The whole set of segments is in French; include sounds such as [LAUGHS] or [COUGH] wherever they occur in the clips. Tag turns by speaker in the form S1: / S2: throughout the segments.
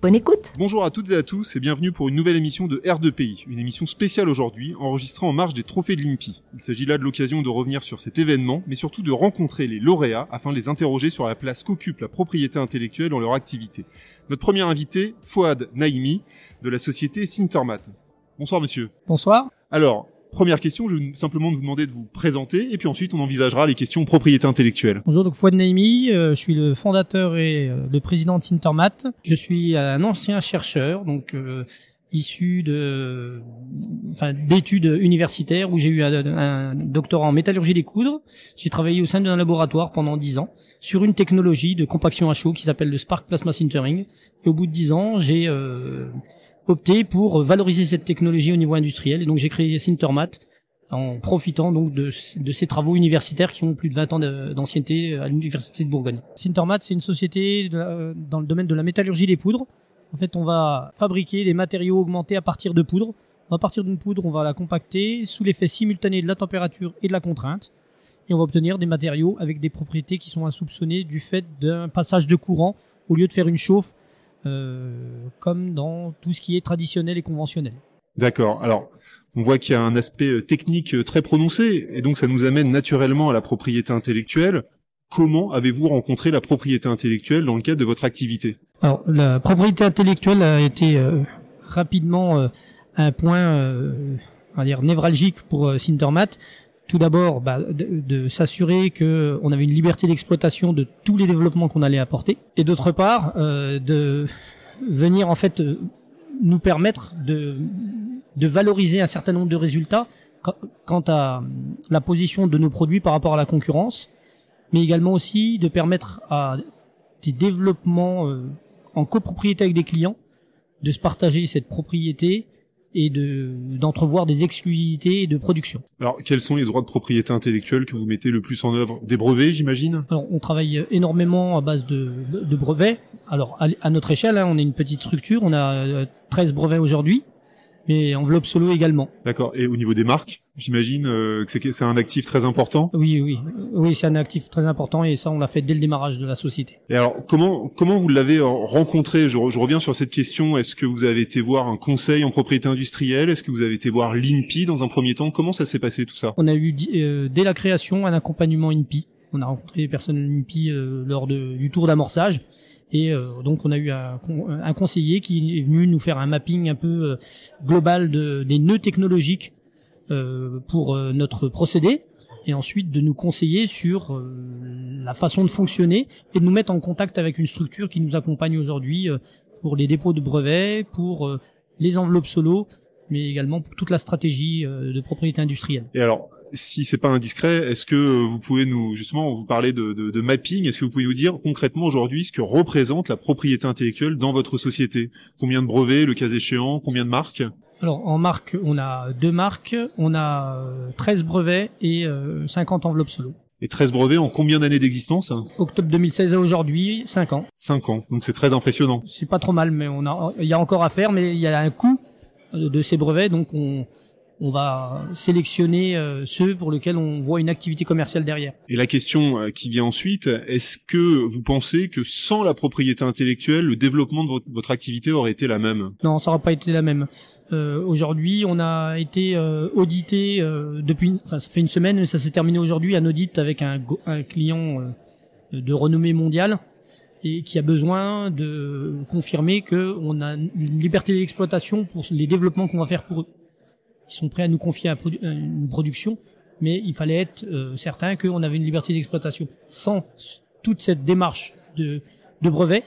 S1: Bonne écoute
S2: Bonjour à toutes et à tous et bienvenue pour une nouvelle émission de R2PI, une émission spéciale aujourd'hui, enregistrée en marge des trophées de l'INPI. Il s'agit là de l'occasion de revenir sur cet événement, mais surtout de rencontrer les lauréats afin de les interroger sur la place qu'occupe la propriété intellectuelle dans leur activité. Notre premier invité, Fouad Naïmi, de la société Sintermat. Bonsoir monsieur.
S3: Bonsoir.
S2: Alors, Première question, je vais simplement vous demander de vous présenter et puis ensuite on envisagera les questions propriété intellectuelle.
S3: Bonjour, donc Fouad Naimi, euh, je suis le fondateur et euh, le président de Sintermat. Je suis un ancien chercheur, donc euh, issu de, enfin, d'études universitaires où j'ai eu un, un, doctorat en métallurgie des coudres. J'ai travaillé au sein d'un laboratoire pendant dix ans sur une technologie de compaction à chaud qui s'appelle le Spark Plasma Sintering. Et au bout de dix ans, j'ai opté pour valoriser cette technologie au niveau industriel. Et donc j'ai créé Sintermat en profitant donc de, de, ces travaux universitaires qui ont plus de 20 ans d'ancienneté à l'université de Bourgogne. Sintermat, c'est une société dans le domaine de la métallurgie des poudres. En fait, on va fabriquer les matériaux augmentés à partir de poudre. À partir d'une poudre, on va la compacter sous l'effet simultané de la température et de la contrainte. Et on va obtenir des matériaux avec des propriétés qui sont insoupçonnées du fait d'un passage de courant au lieu de faire une chauffe euh, comme dans tout ce qui est traditionnel et conventionnel.
S2: D'accord. Alors, on voit qu'il y a un aspect euh, technique euh, très prononcé, et donc ça nous amène naturellement à la propriété intellectuelle. Comment avez-vous rencontré la propriété intellectuelle dans le cadre de votre activité?
S3: Alors, la propriété intellectuelle a été rapidement un point, on va dire, névralgique pour Sintermat, tout d'abord bah, de, de s'assurer que on avait une liberté d'exploitation de tous les développements qu'on allait apporter, et d'autre part euh, de venir en fait euh, nous permettre de, de valoriser un certain nombre de résultats quant à la position de nos produits par rapport à la concurrence, mais également aussi de permettre à des développements euh, en copropriété avec des clients de se partager cette propriété et de d'entrevoir des exclusivités de production.
S2: Alors, quels sont les droits de propriété intellectuelle que vous mettez le plus en œuvre? Des brevets, j'imagine?
S3: Alors, on travaille énormément à base de, de brevets. Alors, à, notre échelle, hein, on est une petite structure, on a 13 euh, brevets aujourd'hui, mais enveloppe solo également.
S2: D'accord. Et au niveau des marques, j'imagine euh, que c'est un actif très important.
S3: Oui, oui, oui, c'est un actif très important et ça, on l'a fait dès le démarrage de la société.
S2: Et alors, comment comment vous l'avez rencontré? Je, je, reviens sur cette question. Est-ce que vous avez été voir un conseil en propriété industrielle? Est-ce que vous avez été voir l'INPI dans un premier temps? Comment ça s'est passé tout ça?
S3: On a eu euh, dès la création un accompagnement INPI. On a rencontré des personnes INPI euh, lors de, du tour d'amorçage et euh, donc on a eu un, conseiller qui est venu nous faire un mapping un peu euh, global de, des nœuds technologiques euh, pour notre procédé et ensuite de nous conseiller sur la façon de fonctionner et de nous mettre en contact avec une structure qui nous accompagne aujourd'hui pour les dépôts de brevets, pour les enveloppes solo, mais également pour toute la stratégie de propriété industrielle.
S2: Et alors, si c'est pas indiscret, est-ce que vous pouvez nous justement vous parler de, de, de mapping? Est-ce que vous pouvez nous dire concrètement aujourd'hui ce que représente la propriété intellectuelle dans votre société? Combien de brevets, le cas échéant? Combien de marques?
S3: Alors en marque, on a deux marques, on a 13 euh, brevets et 50 euh, enveloppes solo.
S2: Et 13 brevets en combien d'années d'existence?
S3: Octobre 2016 à aujourd'hui, 5 ans.
S2: 5 ans, donc c'est très impressionnant.
S3: C'est pas trop mal, mais on a, il y a encore à faire, mais il y a un coût de ces brevets, donc on, on va sélectionner euh, ceux pour lesquels on voit une activité commerciale derrière.
S2: Et la question euh, qui vient ensuite, est-ce que vous pensez que sans la propriété intellectuelle, le développement de votre, activité aurait été la même?
S3: Non, ça n'aurait pas été la même. Euh, aujourd'hui, on a été audité depuis, enfin ça fait une semaine, mais ça s'est terminé aujourd'hui, un audit avec un, un client de renommée mondiale et qui a besoin de confirmer qu'on a une liberté d'exploitation pour les développements qu'on va faire pour eux ils sont prêts à nous confier une production, mais il fallait être euh, certain qu'on avait une liberté d'exploitation. Sans toute cette démarche de, de brevet,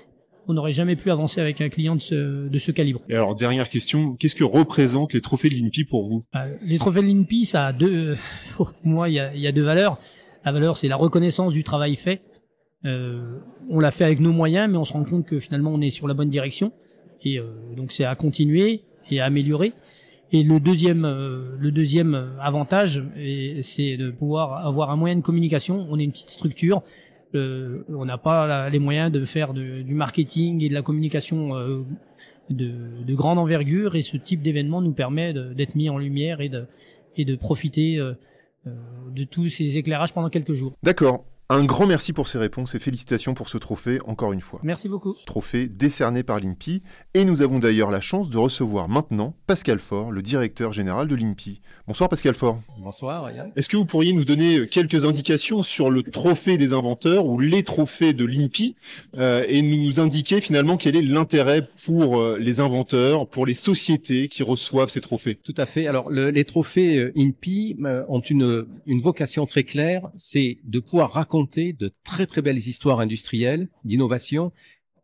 S3: on n'aurait jamais pu avancer avec un client de ce, de ce calibre.
S2: Et alors, dernière question, qu'est-ce que représentent les trophées de l'INPI pour vous?
S3: Euh, Les trophées de l'INPI, ça a deux... [LAUGHS] Pour moi, il y a, y a deux valeurs. La valeur, c'est la reconnaissance du travail fait. Euh, on l'a fait avec nos moyens, mais on se rend compte que finalement, on est sur la bonne direction. Et euh, donc, c'est à continuer et à améliorer. Et le deuxième, euh, le deuxième avantage, et c'est de pouvoir avoir un moyen de communication. On est une petite structure, euh, on n'a pas les moyens de faire du marketing et de la communication euh, de, de grande envergure. Et ce type d'événement nous permet d'être mis en lumière et de, et de profiter euh, euh, de tous ces éclairages pendant quelques jours.
S2: D'accord. Un grand merci pour ces réponses et félicitations pour ce trophée, encore une fois.
S3: Merci beaucoup.
S2: Trophée décerné par l'INPI. Et nous avons d'ailleurs la chance de recevoir maintenant Pascal Faure, le directeur général de l'INPI. Bonsoir Pascal Faure.
S4: Bonsoir, Yann.
S2: Est-ce que vous pourriez nous donner quelques indications sur le trophée des inventeurs ou les trophées de l'INPI euh, et nous indiquer finalement quel est l'intérêt pour euh, les inventeurs, pour les sociétés qui reçoivent ces trophées?
S4: Tout à fait. Alors, le- les trophées INPI euh, ont une, une vocation très claire, c'est de pouvoir raconter de très très belles histoires industrielles, d'innovation,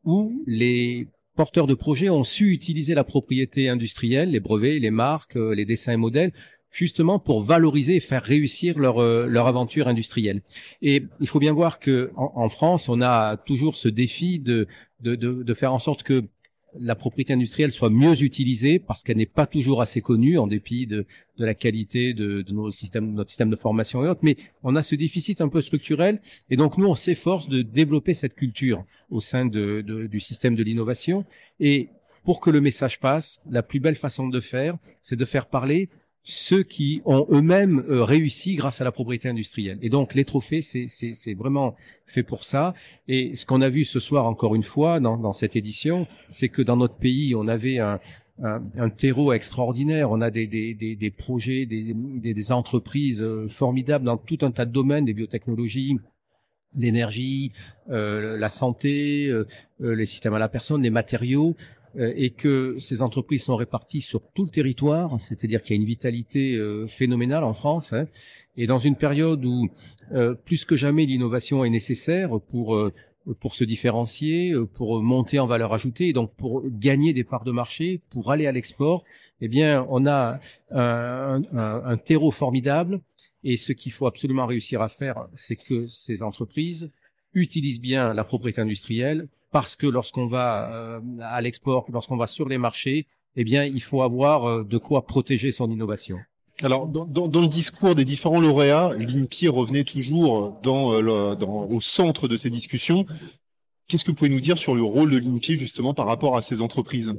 S4: où les porteurs de projets ont su utiliser la propriété industrielle, les brevets, les marques, euh, les dessins et modèles, justement pour valoriser et faire réussir leur, euh, leur aventure industrielle. Et il faut bien voir que en, France, on a toujours ce défi de, de, de faire en sorte que la propriété industrielle soit mieux utilisée parce qu'elle n'est pas toujours assez connue en dépit de, de la qualité de, nos systèmes, notre système de formation et autres. Mais on a ce déficit un peu structurel et donc nous on s'efforce de développer cette culture au sein de- du système de l'innovation. Et pour que le message passe, la plus belle façon de faire, c'est de faire parler ceux qui ont eux-mêmes euh, réussi grâce à la propriété industrielle. Et donc les trophées, c'est vraiment fait pour ça. Et ce qu'on a vu ce soir encore une fois dans, dans cette édition, c'est que dans notre pays, on avait un, un, un terreau extraordinaire. On a des, des, des, des projets, des, des, entreprises euh, formidables dans tout un tas de domaines, des biotechnologies, l'énergie, euh, la santé, euh, euh, les systèmes à la personne, les matériaux, et que ces entreprises sont réparties sur tout le territoire, c'est-à-dire qu'il y a une vitalité euh, phénoménale en France, hein, et dans une période où euh, plus que jamais l'innovation est nécessaire pour euh, pour se différencier, euh, pour monter en valeur ajoutée, et donc pour gagner des parts de marché, pour aller à l'export, eh bien, on a un, un- un terreau formidable. Et ce qu'il faut absolument réussir à faire, c'est que ces entreprises utilisent bien la propriété industrielle, parce que lorsqu'on va euh, à l'export, lorsqu'on va sur les marchés, eh bien, il faut avoir euh, de quoi protéger son innovation.
S2: Alors, dans, le discours des différents lauréats, l'INPI revenait toujours euh, au centre de ces discussions. Qu'est-ce que vous pouvez nous dire sur le rôle de l'INPI justement par rapport à ces entreprises?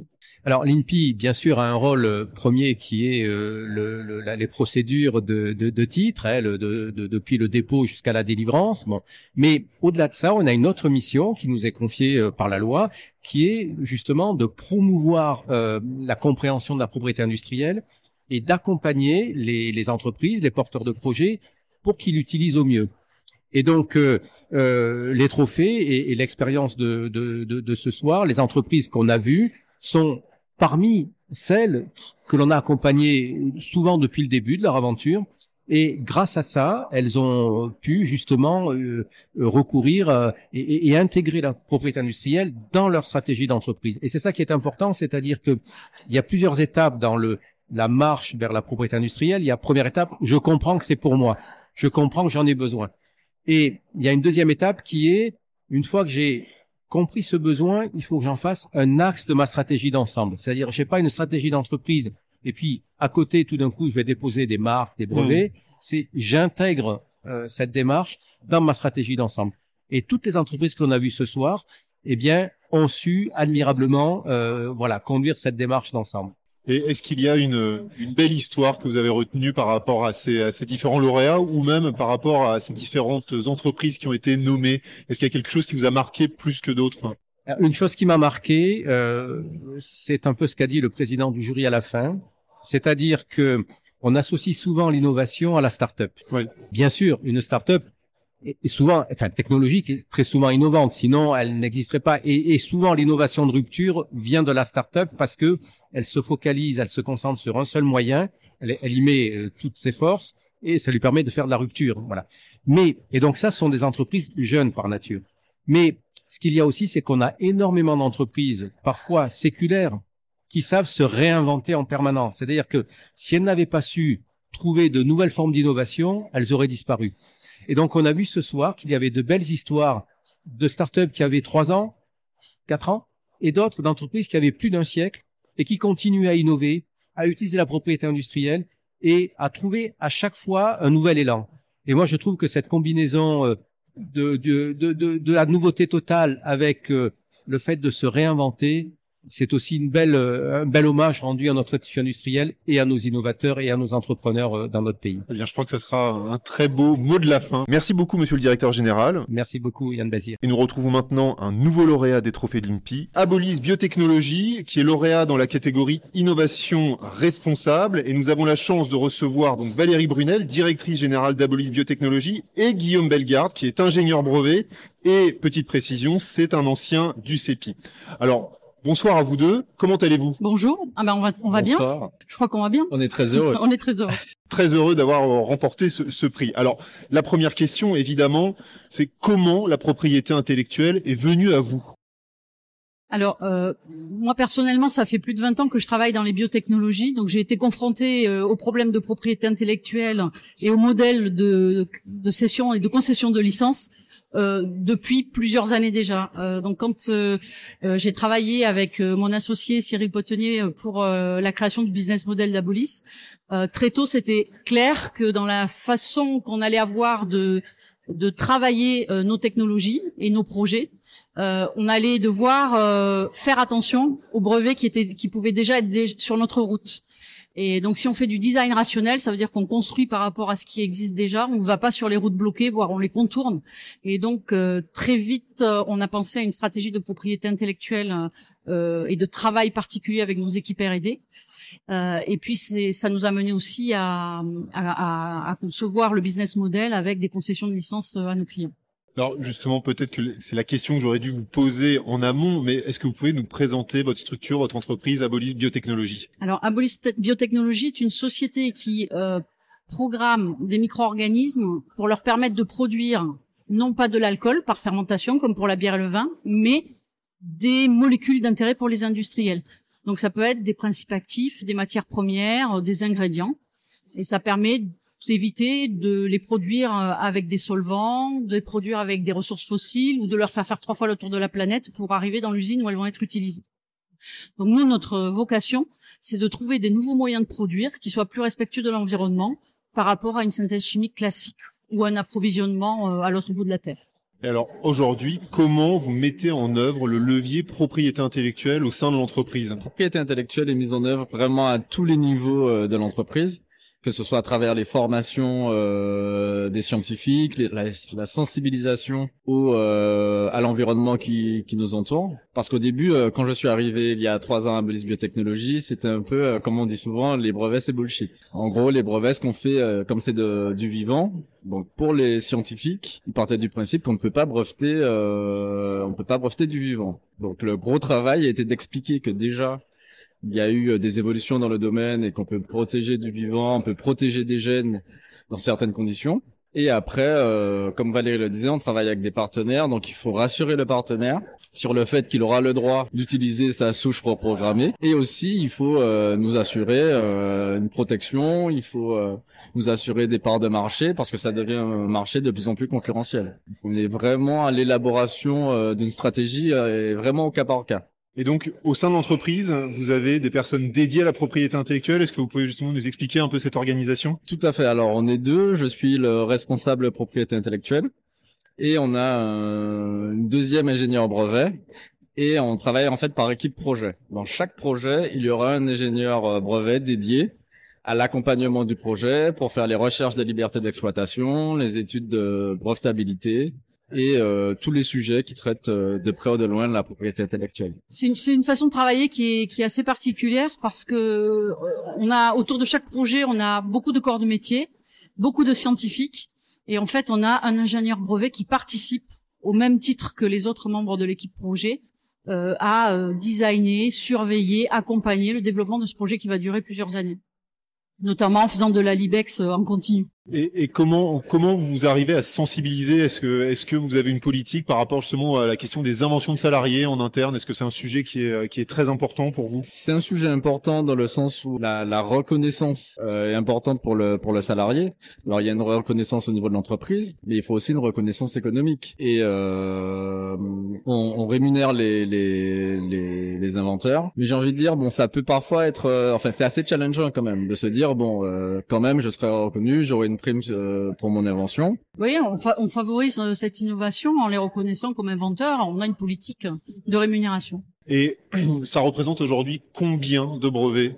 S4: Alors l'INPI, bien sûr, a un rôle euh, premier qui est euh, le, le- la- les procédures de, de, de titres, hein, le- de- de- depuis le dépôt jusqu'à la délivrance. Bon. Mais au-delà de ça, on a une autre mission qui nous est confiée euh, par la loi, qui est justement de promouvoir euh, la compréhension de la propriété industrielle et d'accompagner les, les entreprises, les porteurs de projets, pour qu'ils l'utilisent au mieux. Et donc, euh, euh, les trophées et, et l'expérience de, de, de, de ce soir, les entreprises qu'on a vues sont parmi celles que l'on a accompagnées souvent depuis le début de leur aventure. Et grâce à ça, elles ont pu justement euh, euh, recourir euh, et, intégrer la propriété industrielle dans leur stratégie d'entreprise. Et c'est ça qui est important, c'est-à-dire que il y a plusieurs étapes dans le la marche vers la propriété industrielle. Il y a première étape, je comprends que c'est pour moi, je comprends que j'en ai besoin. Et il y a une deuxième étape qui est, une fois que j'ai compris ce besoin, il faut que j'en fasse un axe de ma stratégie d'ensemble. C'est-à-dire, j'ai pas une stratégie d'entreprise et puis à côté, tout d'un coup, je vais déposer des marques, des brevets. C'est j'intègre euh, cette démarche dans ma stratégie d'ensemble. Et toutes les entreprises que l'on a vues ce soir, eh bien, ont su admirablement, euh, voilà, conduire cette démarche d'ensemble.
S2: Et est-ce qu'il y a une, une belle histoire que vous avez retenue par rapport à ces, à ces différents lauréats ou même par rapport à ces différentes entreprises qui ont été nommées? Est-ce qu'il y a quelque chose qui vous a marqué plus que d'autres?
S4: Une chose qui m'a marqué, euh, c'est un peu ce qu'a dit le président du jury à la fin, c'est-à-dire que on associe souvent l'innovation à la start-up.
S2: Oui.
S4: Bien sûr, une start-up est souvent, enfin technologique, est très souvent innovante, sinon elle n'existerait pas. Et, souvent l'innovation de rupture vient de la start-up parce que elle se focalise, elle se concentre sur un seul moyen, elle, elle y met euh, toutes ses forces et ça lui permet de faire de la rupture. Voilà. Mais et donc ça ce sont des entreprises jeunes par nature. Mais ce qu'il y a aussi, c'est qu'on a énormément d'entreprises, parfois séculaires, qui savent se réinventer en permanence. C'est-à-dire que si elles n'avaient pas su trouver de nouvelles formes d'innovation, elles auraient disparu. Et donc, on a vu ce soir qu'il y avait de belles histoires de startups qui avaient trois ans, quatre ans, et d'autres d'entreprises qui avaient plus d'un siècle et qui continuent à innover, à utiliser la propriété industrielle et à trouver à chaque fois un nouvel élan. Et moi, je trouve que cette combinaison euh, de, de, de, de, de la nouveauté totale avec euh, le fait de se réinventer, c'est aussi une belle, euh, un bel hommage rendu à notre tissu industriel et à nos innovateurs et à nos entrepreneurs euh, dans notre pays.
S2: Eh bien, je crois que ça sera un très beau mot de la fin. Merci beaucoup, monsieur le directeur général.
S4: Merci beaucoup, Yann Bazir.
S2: Et nous retrouvons maintenant un nouveau lauréat des trophées de l'INPI, Abolis Biotechnologie, qui est lauréat dans la catégorie innovation responsable. Et nous avons la chance de recevoir donc Valérie Brunel, directrice générale d'Abolis Biotechnologie, et Guillaume Bellegarde, qui est ingénieur brevet. Et petite précision, c'est un ancien du CEPI. Alors, Bonsoir à vous deux. Comment allez-vous?
S5: Bonjour. Ah ben on va on va bien.
S6: Bonsoir.
S5: Je crois qu'on va bien.
S6: On est très heureux. [LAUGHS]
S5: on est très heureux.
S2: Très heureux d'avoir euh, remporté ce, ce prix. Alors, la première question, évidemment, c'est comment la propriété intellectuelle est venue à vous?
S5: Alors euh, moi personnellement, ça fait plus de 20 ans que je travaille dans les biotechnologies, donc j'ai été confrontée euh, aux problèmes de propriété intellectuelle et aux modèles de, de cession et de concession de licences. Euh, depuis plusieurs années déjà. Euh, donc quand euh, euh, j'ai travaillé avec euh, mon associé Cyril Potenier euh, pour la création du business model d'Abolis, très tôt c'était clair que dans la façon qu'on allait avoir de de travailler nos technologies et nos projets, on allait devoir faire attention aux brevets qui étaient qui pouvaient déjà être sur notre route. Et donc, si on fait du design rationnel, ça veut dire qu'on construit par rapport à ce qui existe déjà. On ne va pas sur les routes bloquées, voire on les contourne. Et donc, euh, très vite, euh, on a pensé à une stratégie de propriété intellectuelle euh, et de travail particulier avec nos équipes R&D. Euh, et puis, ça nous a mené aussi à, à, à- à concevoir le business model avec des concessions de licences euh, à nos clients.
S2: Alors justement, peut-être que c'est la question que j'aurais dû vous poser en amont, mais est-ce que vous pouvez nous présenter votre structure, votre entreprise Abolis Biotechnologie?
S5: Alors, Abolis Te- Biotechnologie est une société qui euh, programme des micro-organismes pour leur permettre de produire non pas de l'alcool par fermentation comme pour la bière et le vin, mais des molécules d'intérêt pour les industriels. Donc ça peut être des principes actifs, des matières premières, euh, des ingrédients, et ça permet d'éviter de les produire euh, avec des solvants, de les produire avec des ressources fossiles ou de leur faire faire trois fois le tour de la planète pour arriver dans l'usine où elles vont être utilisées. Donc nous, notre vocation, c'est de trouver des nouveaux moyens de produire qui soient plus respectueux de l'environnement par rapport à une synthèse chimique classique ou un approvisionnement euh, à l'autre bout de la Terre.
S2: Et alors aujourd'hui, comment vous mettez en œuvre le levier propriété intellectuelle au sein de l'entreprise?
S6: La propriété intellectuelle est mise en œuvre vraiment à tous les niveaux euh, de l'entreprise, que ce soit à travers les formations euh, des scientifiques, la, sensibilisation au, euh, à l'environnement qui, qui nous entoure. Parce qu'au début, euh, quand je suis arrivé il y a trois ans à Bolis Biotechnologie, c'était un peu, euh, comme on dit souvent, les brevets c'est bullshit. En gros, les brevets, ce qu'on fait, euh, comme c'est du vivant, donc pour les scientifiques, ils partaient du principe qu'on ne peut pas breveter, on peut pas breveter du vivant. Donc le gros travail été d'expliquer que déjà il y a eu euh, des évolutions dans le domaine et qu'on peut protéger du vivant, on peut protéger des gènes dans certaines conditions. Et après, euh, comme Valérie le disait, on travaille avec des partenaires, donc il faut rassurer le partenaire sur le fait qu'il aura le droit d'utiliser sa souche reprogrammée. Et aussi, il faut euh, nous assurer euh, une protection, il faut euh, nous assurer des parts de marché, parce que ça devient un marché de plus en plus concurrentiel. On est vraiment à l'élaboration euh, d'une stratégie et vraiment au cas par cas.
S2: Et donc, au sein de l'entreprise, vous avez des personnes dédiées à la propriété intellectuelle. Est-ce que vous pouvez justement nous expliquer un peu cette organisation?
S6: Tout à fait. Alors, on est deux. Je suis le responsable propriété intellectuelle. Et on a un une deuxième ingénieur brevet. Et on travaille en fait par équipe projet. Dans chaque projet, il y aura un ingénieur euh, brevet dédié à l'accompagnement du projet pour faire les recherches de liberté d'exploitation, les études de brevetabilité et euh, tous les sujets qui traitent euh, de près ou de loin de la propriété intellectuelle.
S5: C'est une, une façon de travailler qui est, qui est assez particulière parce que euh, on a autour de chaque projet, on a beaucoup de corps de métier, beaucoup de scientifiques, et en fait, on a un ingénieur brevet qui participe au même titre que les autres membres de l'équipe projet euh, à euh, designer, surveiller, accompagner le développement de ce projet qui va durer plusieurs années, notamment en faisant de la Libex euh, en continu.
S2: Et, et, comment comment vous arrivez à sensibiliser? Est-ce que est-ce que vous avez une politique par rapport justement à la question des inventions de salariés en interne? Est-ce que c'est un sujet qui est qui est très important pour vous?
S6: C'est un sujet important dans le sens où la, la reconnaissance euh, est importante pour le pour le salarié. Alors il y a une reconnaissance au niveau de l'entreprise, mais il faut aussi une reconnaissance économique. Et euh, on, on, rémunère les, les les, les inventeurs, mais j'ai envie de dire bon ça peut parfois être euh, enfin c'est assez challengeant quand même de se dire bon euh, quand même je serai reconnu, j'aurai une prime euh, pour mon invention.
S5: Oui, on, on favorise euh, cette innovation en les reconnaissant comme inventeurs. On a une politique de rémunération.
S2: Et [CLEARS THROAT] ça représente aujourd'hui combien de brevets?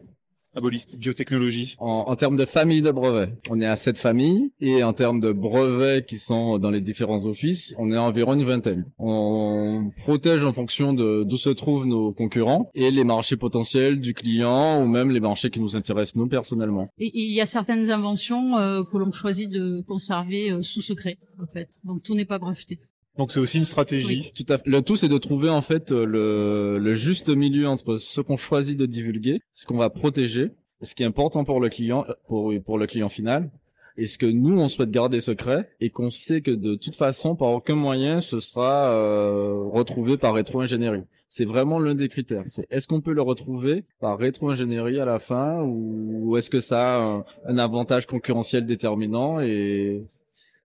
S2: Abolis biotechnologie
S6: en, en termes de famille de brevets, on est à sept familles et en termes de brevets qui sont dans les différents offices, on est à environ une vingtaine. On protège en fonction de d'où se trouvent nos concurrents et les marchés potentiels du client ou même les marchés qui nous intéressent nous personnellement.
S5: Et il y a certaines inventions euh, que l'on choisit de conserver euh, sous secret en fait. Donc tout n'est pas breveté.
S2: Donc c'est aussi une stratégie.
S6: Tout à fait. Le tout c'est de trouver en fait le, le juste milieu entre ce qu'on choisit de divulguer, ce qu'on va protéger, ce qui est important pour le client, pour pour le client final, et ce que nous on souhaite garder secret et qu'on sait que de toute façon par aucun moyen ce sera euh, retrouvé par rétro-ingénierie. C'est vraiment l'un des critères. C'est est-ce qu'on peut le retrouver par rétro-ingénierie à la fin ou, est-ce que ça a un, un avantage concurrentiel déterminant et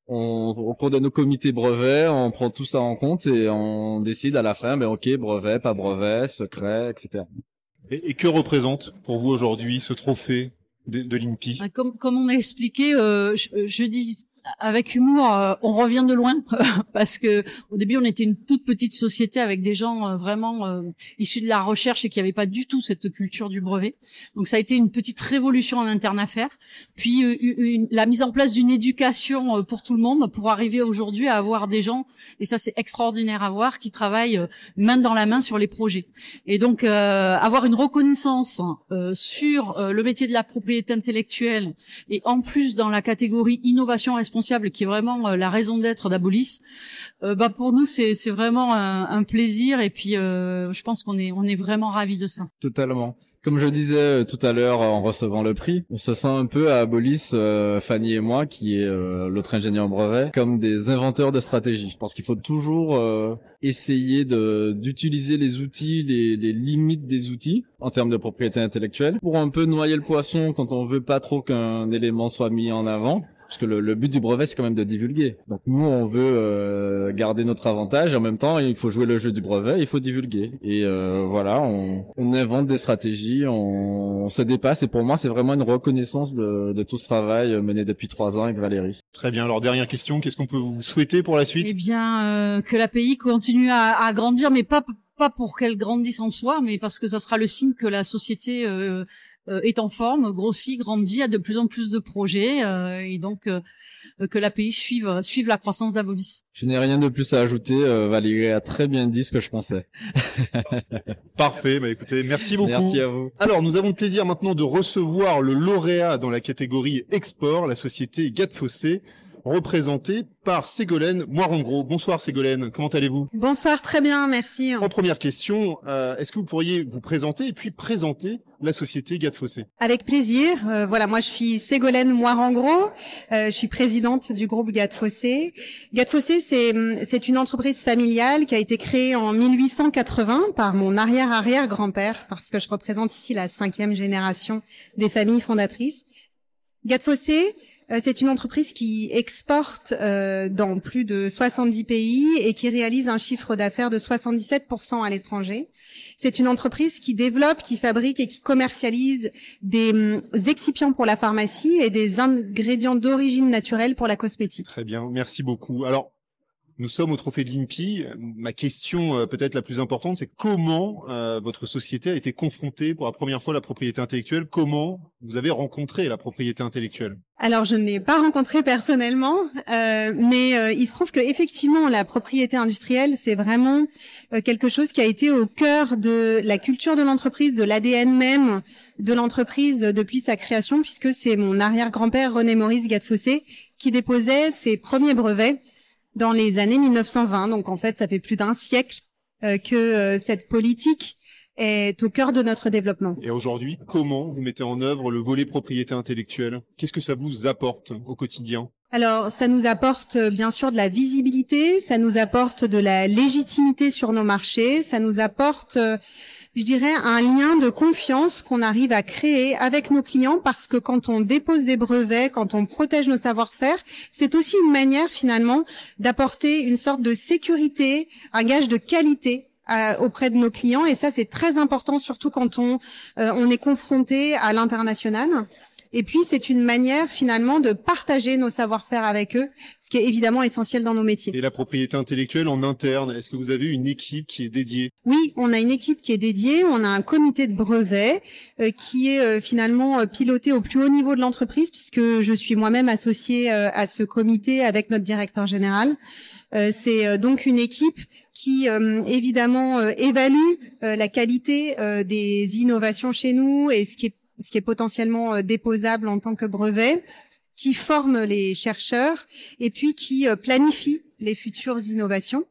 S6: on, au cours de nos comités brevets, on prend tout ça en compte et on décide à la fin, ben ok, brevet, pas brevet, secret, etc.
S2: Et, et que représente pour vous aujourd'hui ce trophée de, de l'INPI
S5: ah, comme, comme on a expliqué, euh, je, je, dis avec humour, euh, on revient de loin [LAUGHS] parce que au début on était une toute petite société avec des gens euh, vraiment euh, issus de la recherche et qui n'avaient pas du tout cette culture du brevet. Donc ça a été une petite révolution en interne à faire. Puis une, la mise en place d'une éducation pour tout le monde pour arriver aujourd'hui à avoir des gens et ça c'est extraordinaire à voir qui travaillent main dans la main sur les projets. Et donc avoir une reconnaissance sur le métier de la propriété intellectuelle et en plus dans la catégorie innovation responsable qui est vraiment euh, la raison d'être d'Abolis, euh, bah pour nous c'est vraiment un, plaisir et puis euh, je pense qu'on est on est vraiment ravis de ça.
S6: Totalement. Comme je disais tout à l'heure en recevant le prix, on se sent un peu à Abolis, Fanny et moi, qui est l'autre ingénieur brevet, comme des inventeurs de stratégie. Je pense qu'il faut toujours essayer d'utiliser les outils, les, les limites des outils en termes de propriété intellectuelle, pour un peu noyer le poisson quand on veut pas trop qu'un élément soit mis en avant parce que le, but du brevet c'est quand même de divulguer. Donc nous on veut euh, garder notre avantage et en même temps il faut jouer le jeu du brevet, il faut divulguer. Et euh, voilà, on, on, invente des stratégies, on, on, se dépasse et pour moi c'est vraiment une reconnaissance de, de, tout ce travail mené depuis trois ans avec Valérie.
S2: Très bien. Alors dernière question, qu'est-ce qu'on peut vous souhaiter pour la suite?
S5: Eh bien euh, que l'API continue à, à grandir, mais pas pas pour qu'elle grandisse en soi, mais parce que ça sera le signe que la société euh, est en forme, grossit, grandit, a de plus en plus de projets euh, et donc euh, que l'API suive suive la croissance d'Abolis.
S6: Je n'ai rien de plus à ajouter. Valérie a très bien dit ce que je pensais. [LAUGHS]
S2: Parfait. Bah écoutez, merci beaucoup.
S6: Merci à vous.
S2: Alors nous avons le plaisir maintenant de recevoir le lauréat dans la catégorie export, la société Gatfossé représenté par Ségolène Moirengros. Bonsoir Ségolène, comment allez-vous?
S7: Bonsoir, très bien, merci.
S2: En première question, euh, est-ce que vous pourriez vous présenter et puis présenter la société Gatfossé
S7: Avec plaisir. Euh, voilà, moi je suis Ségolène Moirengros, euh, je suis présidente du groupe Gatfossé. Gatfossé, c'est c'est une entreprise familiale qui a été créée en 1880 par mon arrière-arrière-grand-père, parce que je représente ici la cinquième génération des familles fondatrices. Euh, c'est une entreprise qui exporte euh, dans plus de 70 pays et qui réalise un chiffre d'affaires de 77% à l'étranger. C'est une entreprise qui développe, qui fabrique et qui commercialise des hum, excipients pour la pharmacie et des ingrédients d'origine naturelle pour la cosmétique.
S2: Très bien, merci beaucoup. Alors, nous sommes au trophée de l'INPI. Ma question euh, peut-être la plus importante, c'est comment euh, votre société a été confrontée pour la première fois à la propriété intellectuelle? Comment vous avez rencontré la propriété intellectuelle?
S7: Alors, je ne l'ai pas rencontré personnellement, euh, mais il se trouve que effectivement, la propriété industrielle, c'est vraiment quelque chose qui a été au cœur de la culture de l'entreprise, de l'ADN même de l'entreprise depuis sa création, puisque c'est mon arrière-grand-père René Maurice Gattefossé qui déposait ses premiers brevets dans les années 1920. Donc en fait, ça fait plus d'un siècle euh, que euh, cette politique est au cœur de notre développement.
S2: Et aujourd'hui, comment vous mettez en œuvre le volet propriété intellectuelle? Qu'est-ce que ça vous apporte au quotidien?
S7: Alors, ça nous apporte euh, bien sûr de la visibilité, ça nous apporte de la légitimité sur nos marchés, ça nous apporte, je dirais, un lien de confiance qu'on arrive à créer avec nos clients parce que quand on dépose des brevets, quand on protège nos savoir-faire, c'est aussi une manière finalement d'apporter une sorte de sécurité, un gage de qualité auprès de nos clients et ça c'est très important surtout quand on euh, on est confronté à l'international. Et puis, c'est une manière finalement de partager nos savoir-faire avec eux, ce qui est évidemment essentiel dans nos métiers.
S2: Et la propriété intellectuelle en interne, est-ce que vous avez une équipe qui est dédiée?
S7: Oui, on a une équipe qui est dédiée. On a un comité de brevet euh, qui est euh, finalement euh, piloté au plus haut niveau de l'entreprise, puisque je suis moi-même associée à ce comité avec notre directeur général. c'est donc une équipe qui évidemment évalue la qualité des innovations chez nous et ce qui est ce qui est potentiellement euh, déposable en tant que brevet, qui forme les chercheurs et puis qui euh, planifie les futures innovations.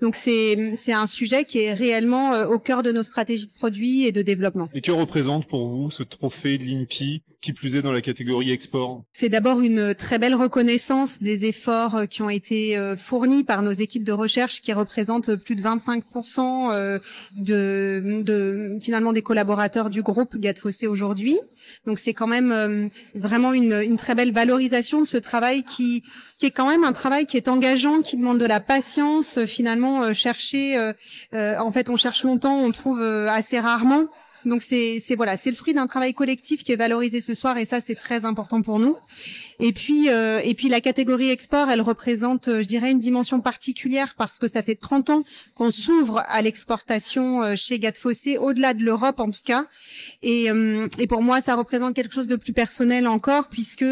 S7: Donc c'est c'est un sujet qui est réellement euh, au cœur de nos stratégies de produits et de développement.
S2: Et que représente pour vous ce trophée de l'INPI? Qui plus est dans la catégorie export
S7: C'est d'abord une très belle reconnaissance des efforts euh, qui ont été euh, fournis par nos équipes de recherche qui représentent plus de 25% euh, de, de finalement des collaborateurs du groupe Fossé aujourd'hui. Donc c'est quand même vraiment une, une très belle valorisation de ce travail qui qui est quand même un travail qui est engageant, qui demande de la patience. Finalement, chercher, en fait, on cherche longtemps, on trouve assez rarement. Donc c'est c'est voilà, c'est le fruit d'un travail collectif qui est valorisé ce soir et ça c'est très important pour nous. Et puis euh, et puis la catégorie export, elle représente euh, je dirais une dimension particulière parce que ça fait 30 ans qu'on s'ouvre à l'exportation euh, chez Fossé au-delà de l'Europe en tout cas. Et et pour moi ça représente quelque chose de plus personnel encore puisque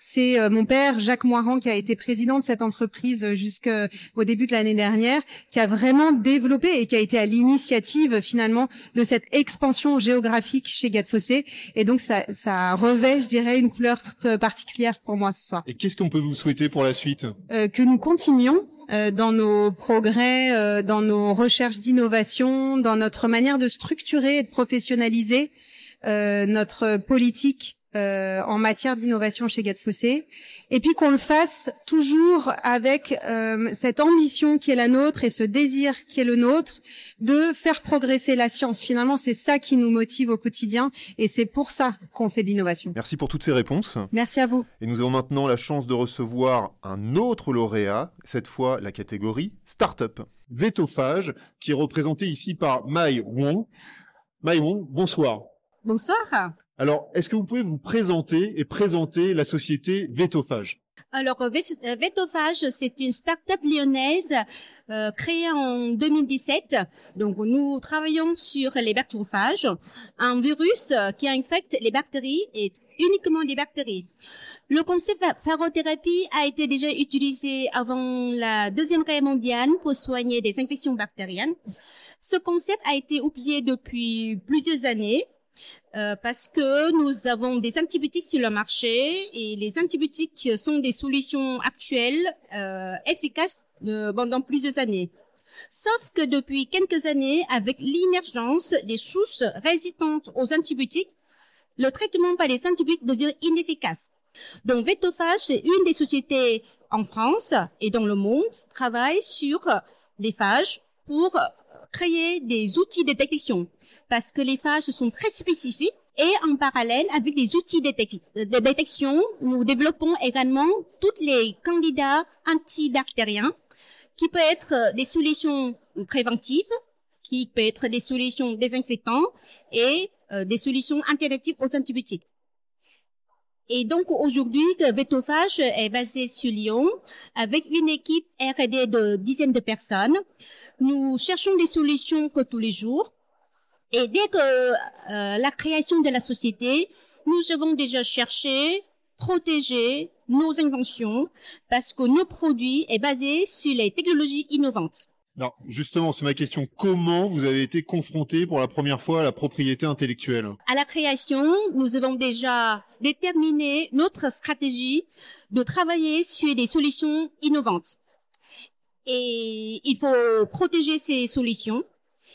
S7: c'est mon père Jacques Moirand qui a été président de cette entreprise jusqu'au début de l'année dernière qui a vraiment développé et qui a été à l'initiative finalement de cette expansion géographique chez Fossé et donc ça, ça revêt, je dirais, une couleur toute particulière pour moi ce soir.
S2: Et qu'est-ce qu'on peut vous souhaiter pour la suite?
S7: Euh, Que nous continuions euh, dans nos progrès, euh, dans nos recherches d'innovation, dans notre manière de structurer et de professionnaliser notre politique euh, en matière d'innovation chez Fossé, et puis qu'on le fasse toujours avec euh, cette ambition qui est la nôtre et ce désir qui est le nôtre de faire progresser la science. Finalement, c'est ça qui nous motive au quotidien, et c'est pour ça qu'on fait de l'innovation.
S2: Merci pour toutes ces réponses.
S7: Merci à vous.
S2: Et nous avons maintenant la chance de recevoir un autre lauréat, cette fois la catégorie Startup. Vétophage, qui est représenté ici par Mai Wong. Mai Wong, bonsoir.
S8: Bonsoir.
S2: Alors, est-ce que vous pouvez vous présenter et présenter la société Vétophage?
S8: Alors, euh, Vétophage, c'est une start-up lyonnaise euh, créée en 2017. Donc, nous travaillons sur les bactérophages, un virus qui infecte les bactéries et uniquement les bactéries. Le concept pharothérapie a été déjà utilisé avant la Deuxième Guerre mondiale pour soigner des infections bactériennes. Ce concept a été oublié depuis plusieurs années euh, parce que nous avons des antibiotiques sur le marché et les antibiotiques sont des solutions actuelles euh, efficaces euh, pendant plusieurs années. Sauf que depuis quelques années, avec l'émergence des souches résistantes aux antibiotiques, le traitement par les antibiotiques devient inefficace. Donc Vetophage, est une des sociétés en France et dans le monde, travaille sur les phages pour créer des outils de détection parce que les phages sont très spécifiques et en parallèle avec les outils de détection, nous développons également tous les candidats antibactériens qui peuvent être des solutions préventives, qui peuvent être des solutions désinfectantes et euh, des solutions alternatives aux antibiotiques. Et donc aujourd'hui, Vetophage est basé sur Lyon avec une équipe R&D de dizaines de personnes. Nous cherchons des solutions que tous les jours et dès que euh, la création de la société, nous avons déjà cherché, protéger nos inventions parce que nos produits est basé sur les technologies innovantes.
S2: Alors justement, c'est ma question. Comment vous avez été confronté pour la première fois à la propriété intellectuelle?
S8: À la création, nous avons déjà déterminé notre stratégie de travailler sur des solutions innovantes. Et il faut protéger ces solutions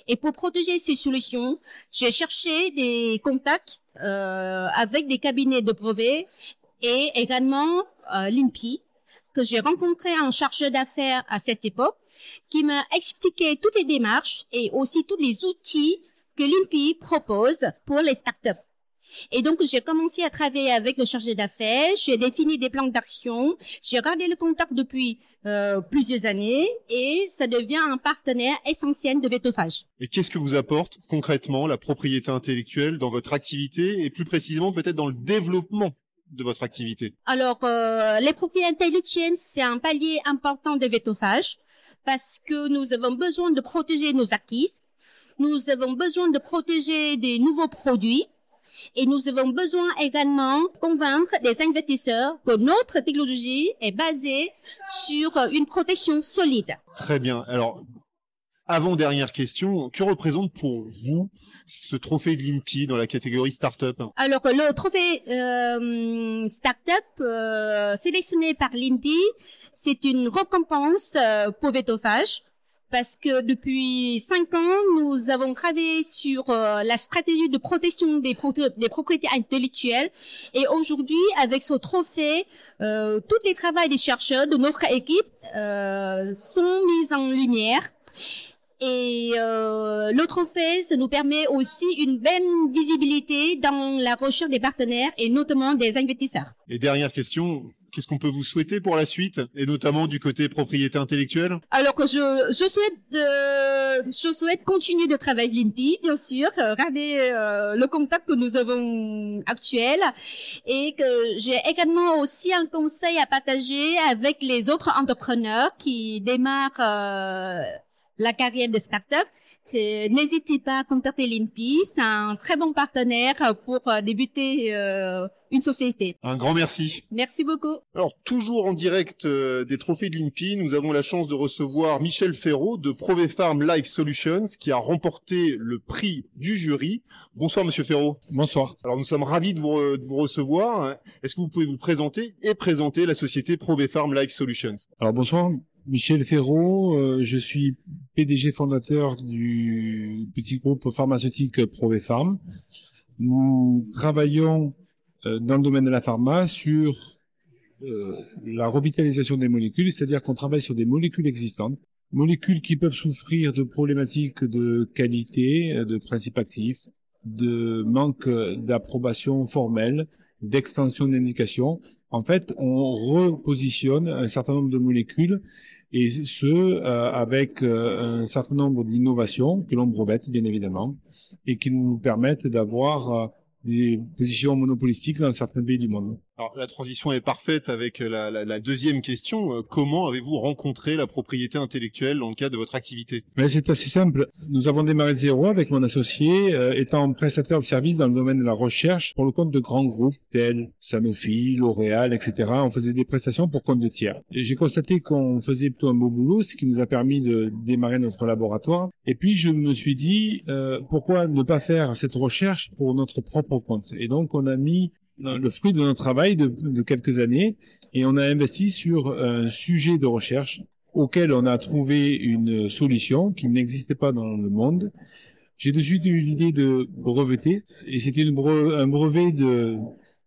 S8: Et pour protéger ces solutions, j'ai cherché des contacts euh, avec des cabinets de brevets et également euh, l'INPI que j'ai rencontré en chargeur d'affaires à cette époque, qui m'a expliqué toutes les démarches et aussi tous les outils que l'INPI propose pour les startups. Et donc, j'ai commencé à travailler avec le chargé d'affaires, j'ai défini des plans d'action, j'ai gardé le contact depuis euh, plusieurs années et ça devient un partenaire essentiel de Vetophage.
S2: Et qu'est-ce que vous apporte concrètement la propriété intellectuelle dans votre activité et plus précisément peut-être dans le développement de votre activité?
S8: Alors, euh, les propriétés intellectuelles, c'est un palier important de Vetophage parce que nous avons besoin de protéger nos acquis, nous avons besoin de protéger des nouveaux produits et nous avons besoin également de convaincre des investisseurs que notre technologie est basée sur une protection solide.
S2: Très bien. Alors, avant dernière question, que représente pour vous ce trophée de l'INPI dans la catégorie startup?
S8: Alors le trophée euh, startup euh, sélectionné par l'INPI, c'est une récompense euh, pour Vetophage parce que depuis cinq ans, nous avons travaillé sur euh, la stratégie de protection des, des propriétés intellectuelles. Et aujourd'hui, avec ce trophée, euh, tous les travaux des chercheurs de notre équipe euh, sont mis en lumière. Et euh, le trophée, ça nous permet aussi une belle visibilité dans la recherche des partenaires et notamment des investisseurs.
S2: Et dernière question, qu'est-ce qu'on peut vous souhaiter pour la suite et notamment du côté propriété intellectuelle?
S8: Alors que je, je souhaite de, je souhaite continuer de travailler l'INTI, bien sûr, regarder euh, le contact que nous avons actuel et que j'ai également aussi un conseil à partager avec les autres entrepreneurs qui démarrent euh, la carrière de start-up. N'hésitez pas à contacter l'INPI, c'est un très bon partenaire pour euh, débuter euh, une société.
S2: Un grand merci.
S8: Merci beaucoup.
S2: Alors, toujours en direct euh, des trophées de l'INPI, nous avons la chance de recevoir Michel Ferraud de Provefarm Life Solutions qui a remporté le prix du jury. Bonsoir Monsieur Ferraud.
S9: Bonsoir.
S2: Alors, nous sommes ravis de vous, de vous recevoir. Est-ce que vous pouvez vous présenter et présenter la société Provefarm Life Solutions?
S9: Alors, bonsoir. Michel Ferraud, euh, je suis PDG fondateur du petit groupe pharmaceutique Provefarm. Nous travaillons euh, dans le domaine de la pharma sur euh, la revitalisation des molécules, c'est-à-dire qu'on travaille sur des molécules existantes, molécules qui peuvent souffrir de problématiques de qualité, de principes actifs, de manque d'approbation formelle, d'extension d'indication, en fait, on repositionne un certain nombre de molécules et ce euh, avec euh, un certain nombre d'innovations que l'on brevette bien évidemment et qui nous permettent d'avoir euh, des positions monopolistiques dans certains pays du monde.
S2: Alors la transition est parfaite avec la, la, la deuxième question. Euh, comment avez-vous rencontré la propriété intellectuelle dans le cadre de votre activité?
S9: Mais c'est assez simple. Nous avons démarré de zéro avec mon associé, euh, étant prestataire de services dans le domaine de la recherche pour le compte de grands groupes tels Sanofi, L'Oréal, etc. On faisait des prestations pour compte de tiers. J'ai constaté qu'on faisait plutôt un beau boulot, ce qui nous a permis de démarrer notre laboratoire. Et puis je me suis dit euh, pourquoi ne pas faire cette recherche pour notre propre compte? Et donc on a mis le fruit de notre travail de, de, quelques années et on a investi sur un sujet de recherche auquel on a trouvé une solution qui n'existait pas dans le monde. J'ai de suite eu l'idée de breveter et c'était un brevet de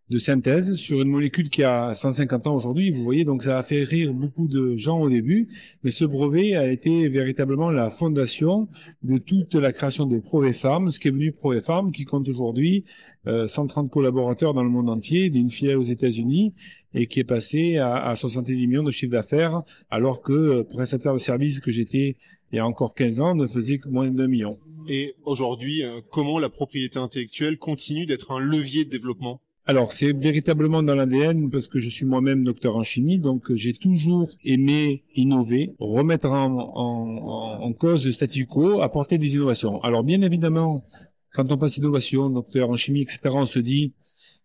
S9: de synthèse sur une molécule qui a 150 ans aujourd'hui. Vous voyez, donc ça a fait rire beaucoup de gens au début, mais ce brevet a été véritablement la fondation de toute la création de Provefarm, ce qui est venu Provefarm, qui compte aujourd'hui 130 euh, collaborateurs dans le monde entier, d'une filiale aux États-Unis, et qui est passé à, à 70 millions de chiffre d'affaires, alors que euh, prestataire de services que j'étais il y a encore 15 ans ne faisait que moins d'un million.
S2: Et aujourd'hui, euh, comment la propriété intellectuelle continue d'être un levier de développement?
S9: Alors, c'est véritablement dans l'ADN parce que je suis moi-même docteur en chimie, donc j'ai toujours aimé innover, remettre en, cause le statu quo, apporter des innovations. Alors, bien évidemment, quand on passe innovation, docteur en chimie, etc., on se dit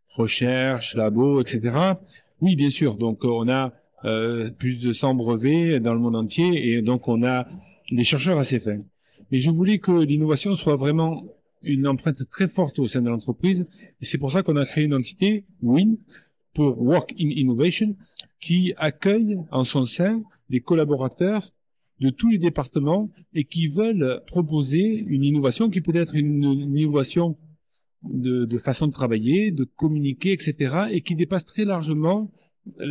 S9: recherche, labo, etc. Oui, bien sûr. Donc, on a euh, plus de 100 brevets dans le monde entier et donc on a des chercheurs assez fins. Mais je voulais que l'innovation soit vraiment une empreinte très forte au sein de l'entreprise. Et c'est pour ça qu'on a créé une entité, WIN, pour Work in Innovation, qui accueille en son sein des collaborateurs de tous les départements et qui veulent proposer une innovation qui peut être une, une innovation de, de, façon de travailler, de communiquer, etc., et qui dépasse très largement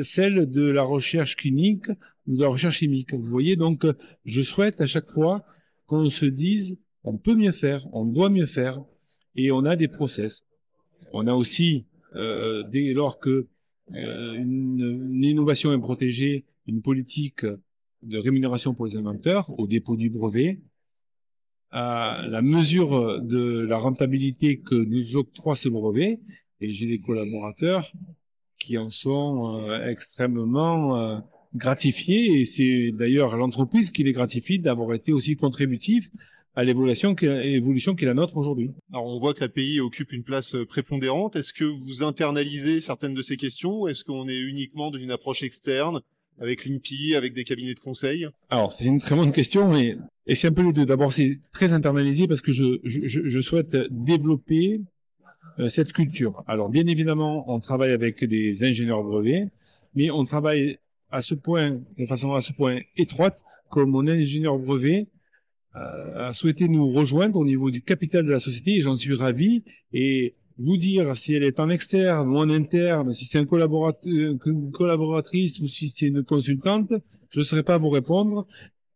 S9: celle de la recherche clinique ou de la recherche chimique. Vous voyez, donc, je souhaite à chaque fois qu'on se dise, on peut mieux faire, on doit mieux faire, et on a des process. On a aussi, euh, dès lors que euh, une, une, innovation est protégée, une politique de rémunération pour les inventeurs au dépôt du brevet, à la mesure de la rentabilité que nous octroie ce brevet, et j'ai des collaborateurs qui en sont euh, extrêmement euh, gratifiés, et c'est d'ailleurs l'entreprise qui les gratifie d'avoir été aussi contributif à l'évolution qui, est la nôtre aujourd'hui.
S2: Alors on voit que la pays occupe une place euh, prépondérante. Est-ce que vous internalisez certaines de ces questions ou est-ce qu'on est uniquement dans une approche externe avec l'INPI, avec des cabinets de conseil?
S9: Alors c'est une très bonne question, mais et c'est un peu les deux. D'abord c'est très internalisé parce que je, je, je souhaite développer euh, cette culture. Alors bien évidemment, on travaille avec des ingénieurs brevets, mais on travaille à ce point, de façon à ce point étroite, comme mon ingénieur brevet a souhaité nous rejoindre au niveau du capital de la société, et j'en suis ravi. Et vous dire si elle est en externe ou en interne, si c'est un collaborateur, une collaboratrice ou si c'est une consultante, je ne saurais pas vous répondre,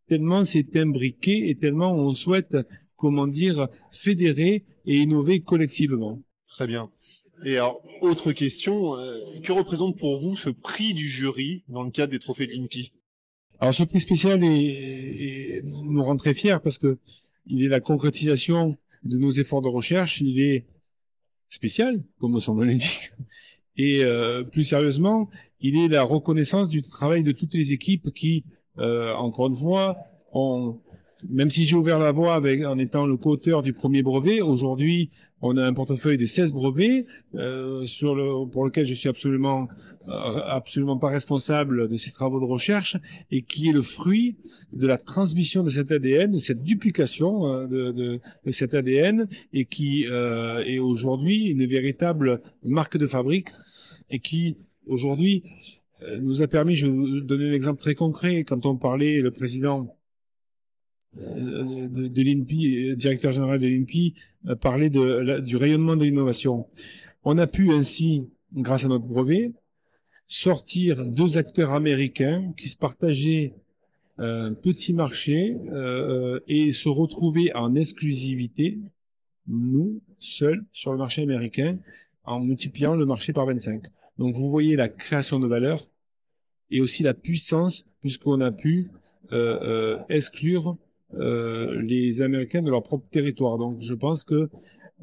S9: tellement c'est imbriqué et tellement on souhaite, comment dire, fédérer et innover collectivement.
S2: Très bien. Et alors, autre question, euh, que représente pour vous ce prix du jury dans le cadre des trophées de l'INPI
S9: Alors, ce prix spécial est, est, nous rend très fiers parce que il est la concrétisation de nos efforts de recherche. Il est spécial, comme son nom l'indique. Et euh, plus sérieusement, il est la reconnaissance du travail de toutes les équipes qui, euh, encore une fois, ont même si j'ai ouvert la voie avec, en étant le co-auteur du premier brevet, aujourd'hui, on a un portefeuille de 16 brevets euh, sur le, pour lequel je suis absolument, euh, absolument pas responsable de ces travaux de recherche et qui est le fruit de la transmission de cet ADN, de cette duplication euh, de, de, de, cet ADN et qui euh, est aujourd'hui une véritable marque de fabrique et qui aujourd'hui euh, nous a permis, je vais vous donner un exemple très concret, quand on parlait, le président de, de l'INPI, euh, directeur général de l'INPI, euh, parlait de, du rayonnement de l'innovation. On a pu ainsi, grâce à notre brevet, sortir deux acteurs américains qui se partageaient un petit marché euh, et se retrouver en exclusivité, nous, seuls, sur le marché américain, en multipliant le marché par 25. Donc vous voyez la création de valeur et aussi la puissance, puisqu'on a pu euh, euh, exclure euh, les Américains de leur propre territoire. Donc je pense que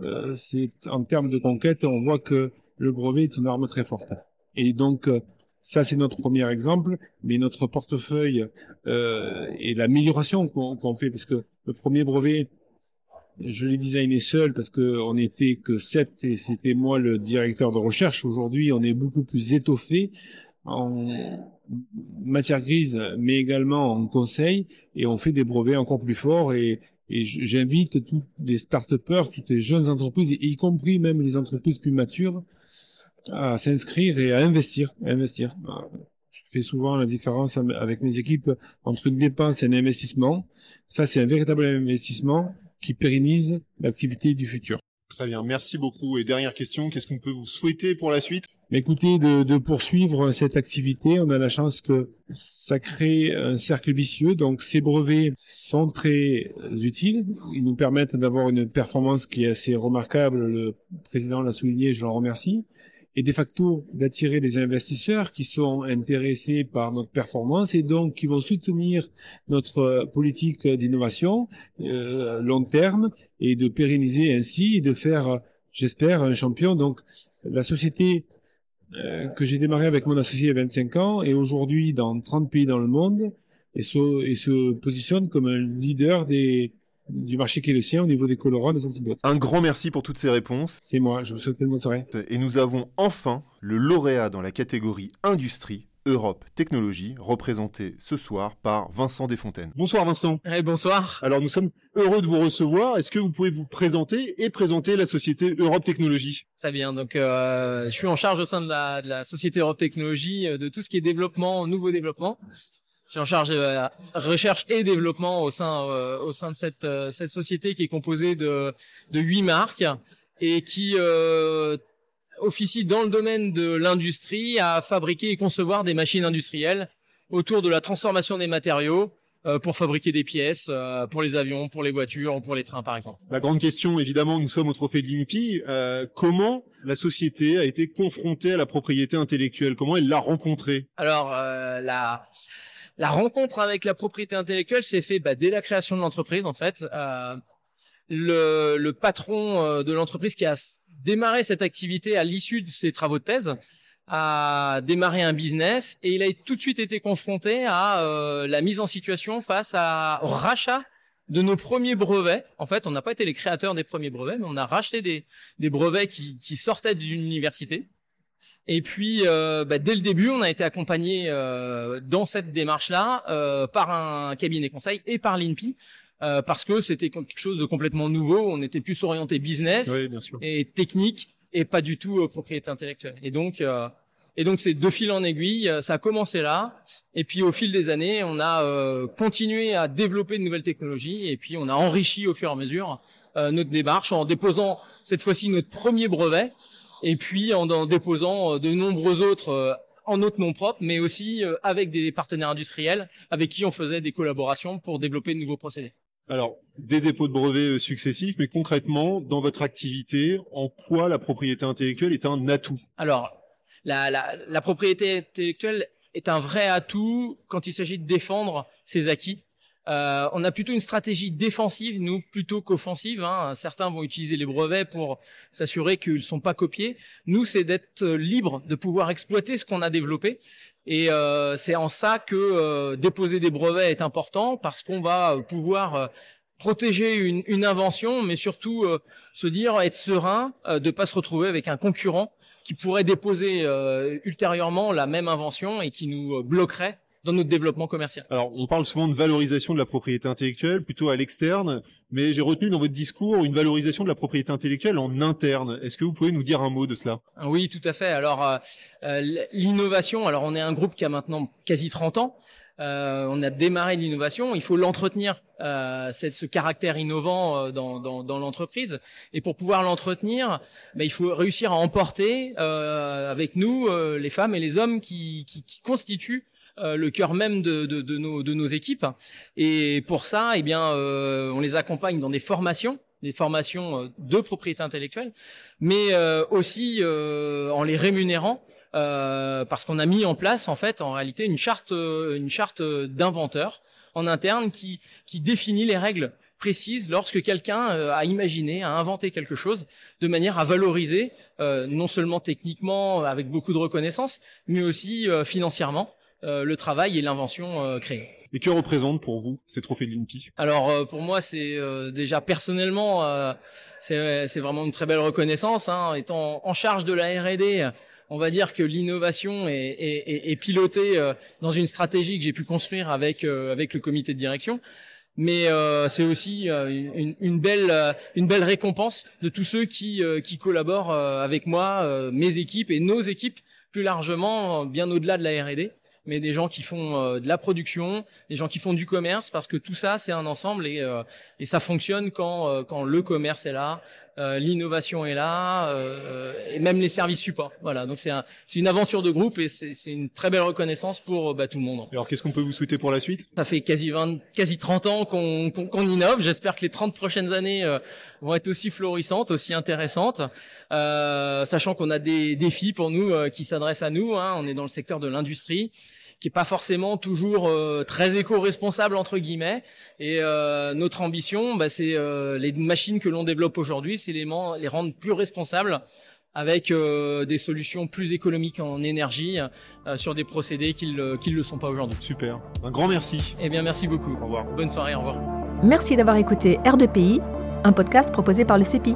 S9: euh, c'est en termes de conquête, on voit que le brevet est une arme très forte. Et donc euh, ça c'est notre premier exemple, mais notre portefeuille euh, et l'amélioration qu'on fait, parce que le premier brevet, je l'ai designé seul parce que on n'était que sept et c'était moi le directeur de recherche. Aujourd'hui, on est beaucoup plus étoffé en matière grise, mais également en conseil, et on fait des brevets encore plus forts. Et, j'invite tous les start-upers, toutes les jeunes entreprises, y compris même les entreprises plus matures, à s'inscrire et à investir, à investir. Je fais souvent la différence avec mes équipes entre une dépense et un investissement. Ça, c'est un véritable investissement qui pérennise l'activité du futur.
S2: Très bien, merci beaucoup. Et dernière question, qu'est-ce qu'on peut vous souhaiter pour la suite?
S9: Écoutez, de, de, poursuivre cette activité, on a la chance que ça crée un cercle vicieux. Donc ces brevets sont très utiles. Ils nous permettent d'avoir une performance qui est assez remarquable. Le président l'a souligné, je l'en remercie et de facto d'attirer des investisseurs qui sont intéressés par notre performance et donc qui vont soutenir notre politique d'innovation euh, long terme et de pérenniser ainsi et de faire, j'espère, un champion. Donc la société euh, que j'ai démarré avec mon associé il y a 25 ans est aujourd'hui dans 30 pays dans le monde et se, et se positionne comme un leader des du marché qui est le sien au niveau des colorants, des antibiotiques.
S2: Un grand merci pour toutes ces réponses.
S9: C'est moi, je vous souhaite une bonne soirée.
S2: Et nous avons enfin le lauréat dans la catégorie Industrie Europe Technologie, représenté ce soir par Vincent Desfontaines. Bonsoir Vincent.
S10: Hey, bonsoir.
S2: Alors nous sommes heureux de vous recevoir. Est-ce que vous pouvez vous présenter et présenter la société Europe Technologie?
S10: Très bien. Donc euh, je suis en charge au sein de la, de la société Europe Technologie euh, de tout ce qui est développement, nouveau développement. J'ai en charge de la recherche et développement au sein euh, au sein de cette euh, cette société qui est composée de de huit marques et qui euh, officie dans le domaine de l'industrie à fabriquer et concevoir des machines industrielles autour de la transformation des matériaux euh, pour fabriquer des pièces euh, pour les avions, pour les voitures ou pour les trains par exemple.
S2: La grande question, évidemment, nous sommes au trophée de l'INPI. Euh, comment la société a été confrontée à la propriété intellectuelle? Comment elle l'a rencontrée?
S10: Alors euh, la la rencontre avec la propriété intellectuelle s'est fait bah, dès la création de l'entreprise en fait. Euh, le, le patron euh, de l'entreprise qui a démarré cette activité à l'issue de ses travaux de thèse a démarré un business et il a tout de suite été confronté à euh, la mise en situation face à, au rachat de nos premiers brevets. En fait, on n'a pas été les créateurs des premiers brevets, mais on a racheté des, des brevets qui, qui sortaient d'une université. Et puis, euh, bah, dès le début, on a été accompagné euh, dans cette démarche-là euh, par un cabinet conseil et par l'INPI, euh, parce que c'était quelque chose de complètement nouveau. On était plus orienté business
S2: Oui, bien sûr.
S10: et technique et pas du tout euh, propriété intellectuelle. Et donc, euh, et donc c'est de fil en aiguille, ça a commencé là, et puis au fil des années, on a euh, continué à développer de nouvelles technologies, et puis on a enrichi au fur et à mesure euh, notre démarche en déposant cette fois-ci notre premier brevet, et puis en, en déposant euh, de nombreux autres euh, en notre nom propre, mais aussi euh, avec des partenaires industriels avec qui on faisait des collaborations pour développer de nouveaux procédés.
S2: Alors, des dépôts de brevets successifs, mais concrètement, dans votre activité, en quoi la propriété intellectuelle est un atout?
S10: Alors, la, la, la propriété intellectuelle est un vrai atout quand il s'agit de défendre ses acquis. Euh, on a plutôt une stratégie défensive, nous, plutôt qu'offensive. Hein. Certains vont utiliser les brevets pour s'assurer qu'ils ne sont pas copiés. Nous, c'est d'être euh, libre de pouvoir exploiter ce qu'on a développé. Et euh, c'est en ça que euh, déposer des brevets est important parce qu'on va euh, pouvoir euh, protéger une, une invention, mais surtout se dire être serein de pas se retrouver avec un concurrent qui pourrait déposer ultérieurement la même invention et qui nous bloquerait dans notre développement commercial.
S2: Alors, on parle souvent de valorisation de la propriété intellectuelle, plutôt à l'externe, mais j'ai retenu dans votre discours une valorisation de la propriété intellectuelle en interne. Est-ce que vous pouvez nous dire un mot de cela?
S10: Oui, tout à fait. Alors, euh, euh, l'innovation, alors on est un groupe qui a maintenant quasi 30 ans. Euh, on a démarré l'innovation, il faut l'entretenir, euh, ce caractère innovant euh, dans, dans, dans l'entreprise. Et pour pouvoir l'entretenir, ben, il faut réussir à emporter avec nous les femmes et les hommes qui, qui, qui constituent euh, le cœur même de, de, de, nos, de nos équipes. Et pour ça, eh bien, euh, on les accompagne dans des formations des formations euh, de propriété intellectuelle, mais euh, aussi euh, en les rémunérant parce qu'on a mis en place en fait en réalité une charte une charte d'inventeur en interne qui qui définit les règles précises lorsque quelqu'un a imaginé, a inventé quelque chose de manière à valoriser euh, non seulement techniquement avec beaucoup de reconnaissance, mais aussi euh, financièrement le travail et l'invention euh, créée.
S2: Et que représente pour vous ces trophées de l'INPI
S10: Alors euh, pour moi c'est euh, déjà personnellement euh, c'est vraiment une très belle reconnaissance. Hein. Étant en charge de la R&D, on va dire que l'innovation est, est, est, pilotée euh, dans une stratégie que j'ai pu construire avec euh, avec le comité de direction. Mais euh, c'est aussi euh, une, une belle euh, une belle récompense de tous ceux qui euh, qui collaborent euh, avec moi, euh, mes équipes et nos équipes plus largement, euh, bien au-delà de la R&D mais des gens qui font euh, de la production, des gens qui font du commerce, parce que tout ça c'est un ensemble et, euh, et ça fonctionne quand euh, quand le commerce est là, euh, l'innovation est là, euh, et même les services support. Voilà, donc c'est un, une aventure de groupe et c'est une très belle reconnaissance pour bah, tout le monde.
S2: Alors, qu'est-ce qu'on peut vous souhaiter pour la suite?
S10: Ça fait quasi 20, quasi 30 ans qu'on qu'on qu'on innove. J'espère que les 30 prochaines années euh, vont être aussi florissantes, aussi intéressantes, euh, sachant qu'on a des défis pour nous euh, qui s'adressent à nous. Hein. On est dans le secteur de l'industrie qui est pas forcément toujours euh, très éco-responsable entre guillemets. Et euh, notre ambition, bah, c'est euh, les machines que l'on développe aujourd'hui, c'est les, les rendre plus responsables avec euh, des solutions plus économiques en énergie euh, sur des procédés qui ne le sont pas aujourd'hui.
S2: Super. Un grand merci.
S10: Eh bien, merci beaucoup.
S2: Au revoir.
S10: Bonne soirée, au revoir.
S1: Merci d'avoir écouté R2PI, un podcast proposé par le CEPI.